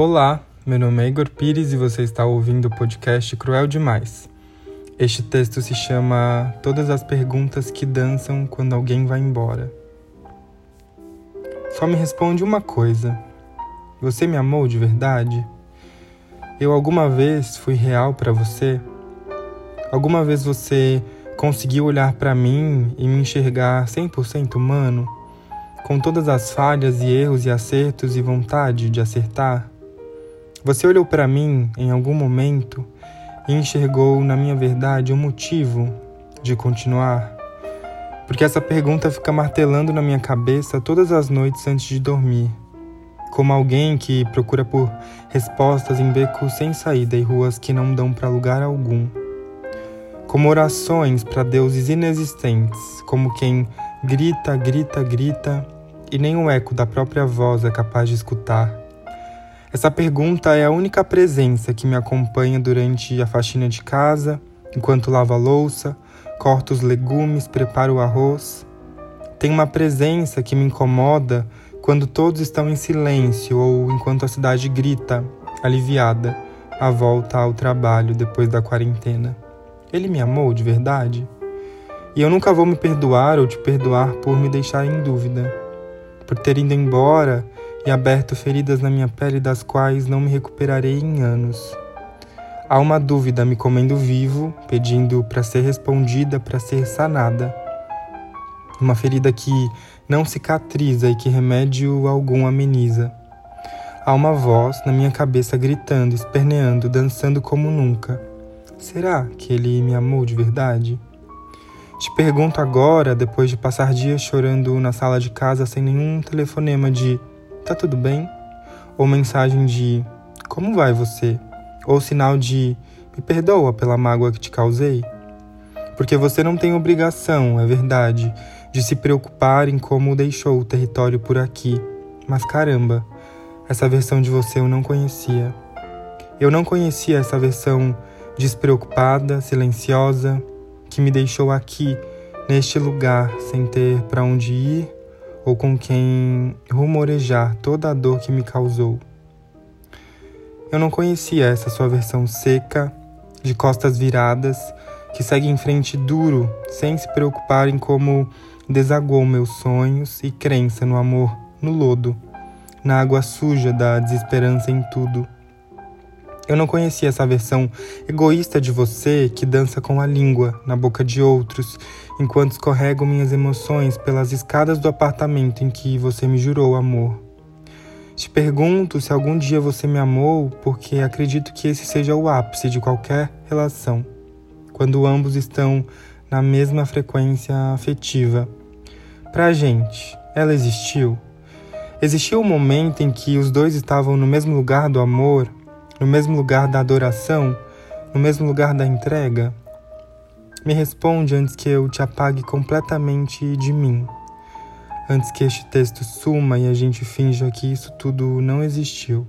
Olá, meu nome é Igor Pires e você está ouvindo o podcast Cruel Demais. Este texto se chama Todas as Perguntas que Dançam Quando Alguém Vai Embora. Só me responde uma coisa: Você me amou de verdade? Eu alguma vez fui real para você? Alguma vez você conseguiu olhar para mim e me enxergar 100% humano? Com todas as falhas e erros e acertos e vontade de acertar? Você olhou para mim em algum momento e enxergou na minha verdade um motivo de continuar? Porque essa pergunta fica martelando na minha cabeça todas as noites antes de dormir. Como alguém que procura por respostas em becos sem saída e ruas que não dão para lugar algum. Como orações para deuses inexistentes, como quem grita, grita, grita e nem o eco da própria voz é capaz de escutar. Essa pergunta é a única presença que me acompanha durante a faxina de casa, enquanto lavo a louça, corto os legumes, preparo o arroz. Tem uma presença que me incomoda quando todos estão em silêncio ou enquanto a cidade grita, aliviada, a volta ao trabalho depois da quarentena. Ele me amou de verdade? E eu nunca vou me perdoar ou te perdoar por me deixar em dúvida, por ter ido embora e aberto feridas na minha pele das quais não me recuperarei em anos. Há uma dúvida me comendo vivo, pedindo para ser respondida, para ser sanada. Uma ferida que não cicatriza e que remédio algum ameniza. Há uma voz na minha cabeça gritando, esperneando, dançando como nunca. Será que ele me amou de verdade? Te pergunto agora, depois de passar dias chorando na sala de casa sem nenhum telefonema de tá tudo bem? Ou mensagem de como vai você? Ou sinal de me perdoa pela mágoa que te causei? Porque você não tem obrigação, é verdade, de se preocupar em como deixou o território por aqui. Mas caramba, essa versão de você eu não conhecia. Eu não conhecia essa versão despreocupada, silenciosa, que me deixou aqui, neste lugar, sem ter para onde ir ou com quem rumorejar toda a dor que me causou. Eu não conhecia essa sua versão seca, de costas viradas, que segue em frente duro, sem se preocupar em como desagou meus sonhos e crença no amor no lodo, na água suja da desesperança em tudo. Eu não conhecia essa versão egoísta de você que dança com a língua na boca de outros, enquanto escorrego minhas emoções pelas escadas do apartamento em que você me jurou amor. Te pergunto se algum dia você me amou, porque acredito que esse seja o ápice de qualquer relação, quando ambos estão na mesma frequência afetiva. Pra gente, ela existiu? Existiu um momento em que os dois estavam no mesmo lugar do amor, no mesmo lugar da adoração, no mesmo lugar da entrega? Me responde antes que eu te apague completamente de mim, antes que este texto suma e a gente finja que isso tudo não existiu.